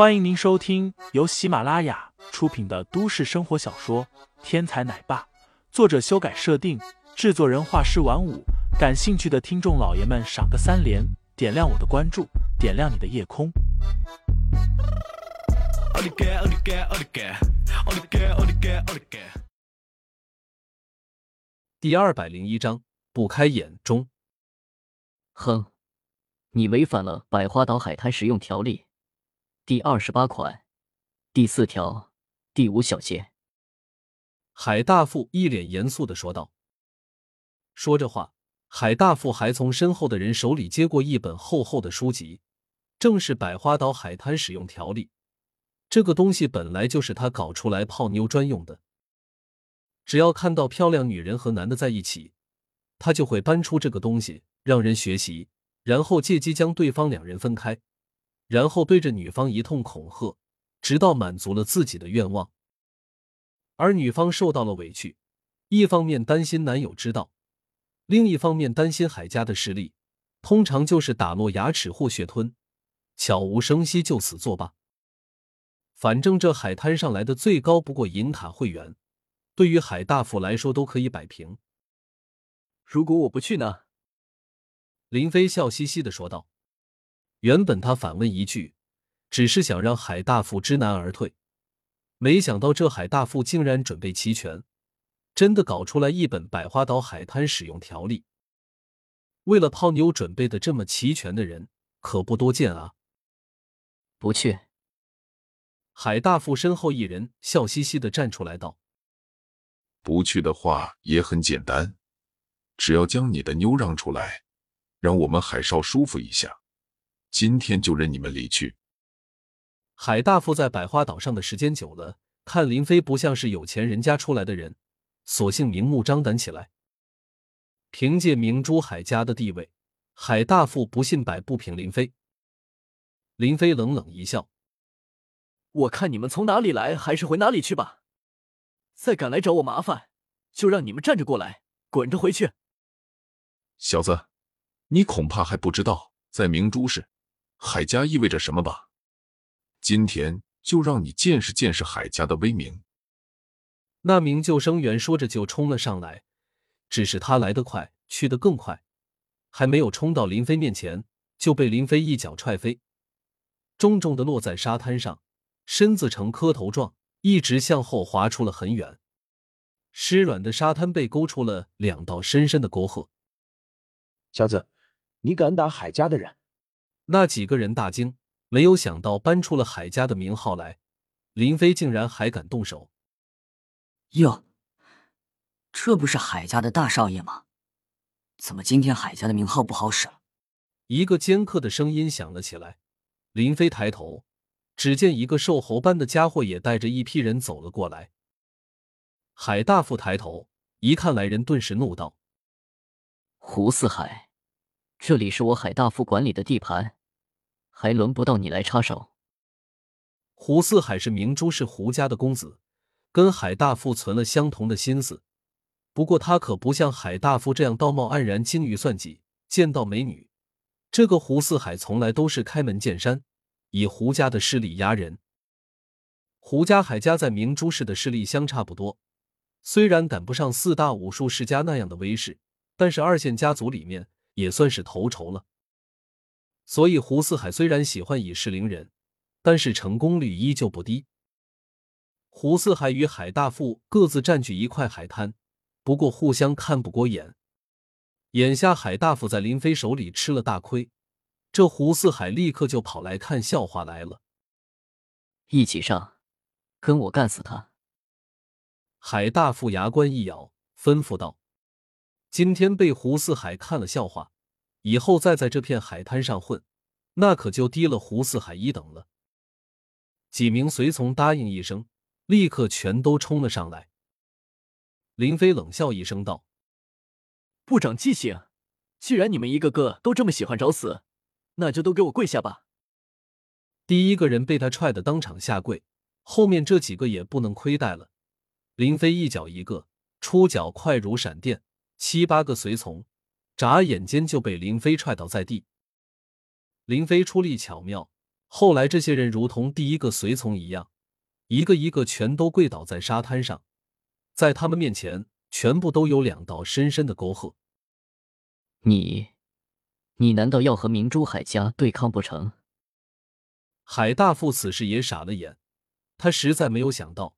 欢迎您收听由喜马拉雅出品的都市生活小说《天才奶爸》，作者修改设定，制作人画师晚舞。感兴趣的听众老爷们，赏个三连，点亮我的关注，点亮你的夜空。第二百零一章不开眼中。哼，你违反了百花岛海滩使用条例第二十八款第四条第五小节。海大富一脸严肃的说道。说着话，海大富还从身后的人手里接过一本厚厚的书籍，正是百花岛海滩使用条例。这个东西本来就是他搞出来泡妞专用的。只要看到漂亮女人和男的在一起，他就会搬出这个东西让人学习，然后借机将对方两人分开，然后对着女方一通恐吓，直到满足了自己的愿望。而女方受到了委屈，一方面担心男友知道，另一方面担心海家的势力，通常就是打落牙齿或血吞，悄无声息就此作罢。反正这海滩上来的最高不过银塔会员，对于海大富来说都可以摆平。如果我不去呢？林飞笑嘻嘻的说道。原本他反问一句，只是想让海大富知难而退，没想到这海大富竟然准备齐全，真的搞出来一本百花岛海滩使用条例。为了泡妞准备的这么齐全的人可不多见啊！不去。海大富身后一人笑嘻嘻的站出来道：“不去的话也很简单，只要将你的妞让出来，让我们海少舒服一下，今天就任你们离去。”海大富在百花岛上的时间久了，看林飞不像是有钱人家出来的人，索性明目张胆起来。凭借明珠海家的地位，海大富不信摆不平林飞。林飞冷冷一笑。我看你们从哪里来，还是回哪里去吧。再敢来找我麻烦，就让你们站着过来，滚着回去。小子，你恐怕还不知道，在明珠市，海家意味着什么吧？今天就让你见识见识海家的威名。那名救生员说着就冲了上来，只是他来得快，去得更快，还没有冲到林飞面前，就被林飞一脚踹飞，重重的落在沙滩上。身子呈磕头状，一直向后滑出了很远，湿软的沙滩被勾出了两道深深的沟壑。小子，你敢打海家的人？那几个人大惊，没有想到搬出了海家的名号来，林飞竟然还敢动手。哟，这不是海家的大少爷吗？怎么今天海家的名号不好使了？一个尖刻的声音响了起来。林飞抬头。只见一个瘦猴般的家伙也带着一批人走了过来。海大富抬头一看来人，顿时怒道：“胡四海，这里是我海大富管理的地盘，还轮不到你来插手。”胡四海是明珠市胡家的公子，跟海大富存了相同的心思。不过他可不像海大富这样道貌岸然、精于算计。见到美女，这个胡四海从来都是开门见山。以胡家的势力压人，胡家、海家在明珠市的势力相差不多，虽然赶不上四大武术世家那样的威势，但是二线家族里面也算是头筹了。所以胡四海虽然喜欢以势凌人，但是成功率依旧不低。胡四海与海大富各自占据一块海滩，不过互相看不过眼。眼下海大富在林飞手里吃了大亏。这胡四海立刻就跑来看笑话来了，一起上，跟我干死他！海大富牙关一咬，吩咐道：“今天被胡四海看了笑话，以后再在这片海滩上混，那可就低了胡四海一等了。”几名随从答应一声，立刻全都冲了上来。林飞冷笑一声道：“不长记性！既然你们一个个都这么喜欢找死。”那就都给我跪下吧！第一个人被他踹得当场下跪，后面这几个也不能亏待了。林飞一脚一个，出脚快如闪电，七八个随从眨眼间就被林飞踹倒在地。林飞出力巧妙，后来，这些人如同第一个随从一样，一个一个全都跪倒在沙滩上，在他们面前，全部都有两道深深的沟壑。你，你难道要和明珠海家对抗不成？海大富此时也傻了眼，他实在没有想到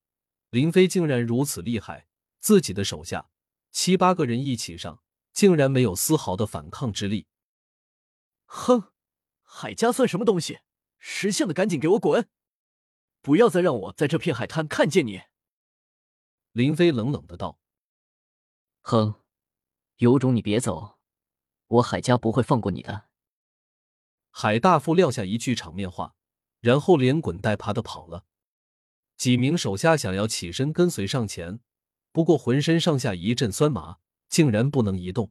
林飞竟然如此厉害，自己的手下七八个人一起上，竟然没有丝毫的反抗之力。哼，海家算什么东西？识相的赶紧给我滚！不要再让我在这片海滩看见你！林飞冷冷的道。哼，有种你别走！我海家不会放过你的。海大富撂下一句场面话，然后连滚带爬的跑了。几名手下想要起身跟随上前，不过浑身上下一阵酸麻，竟然不能移动。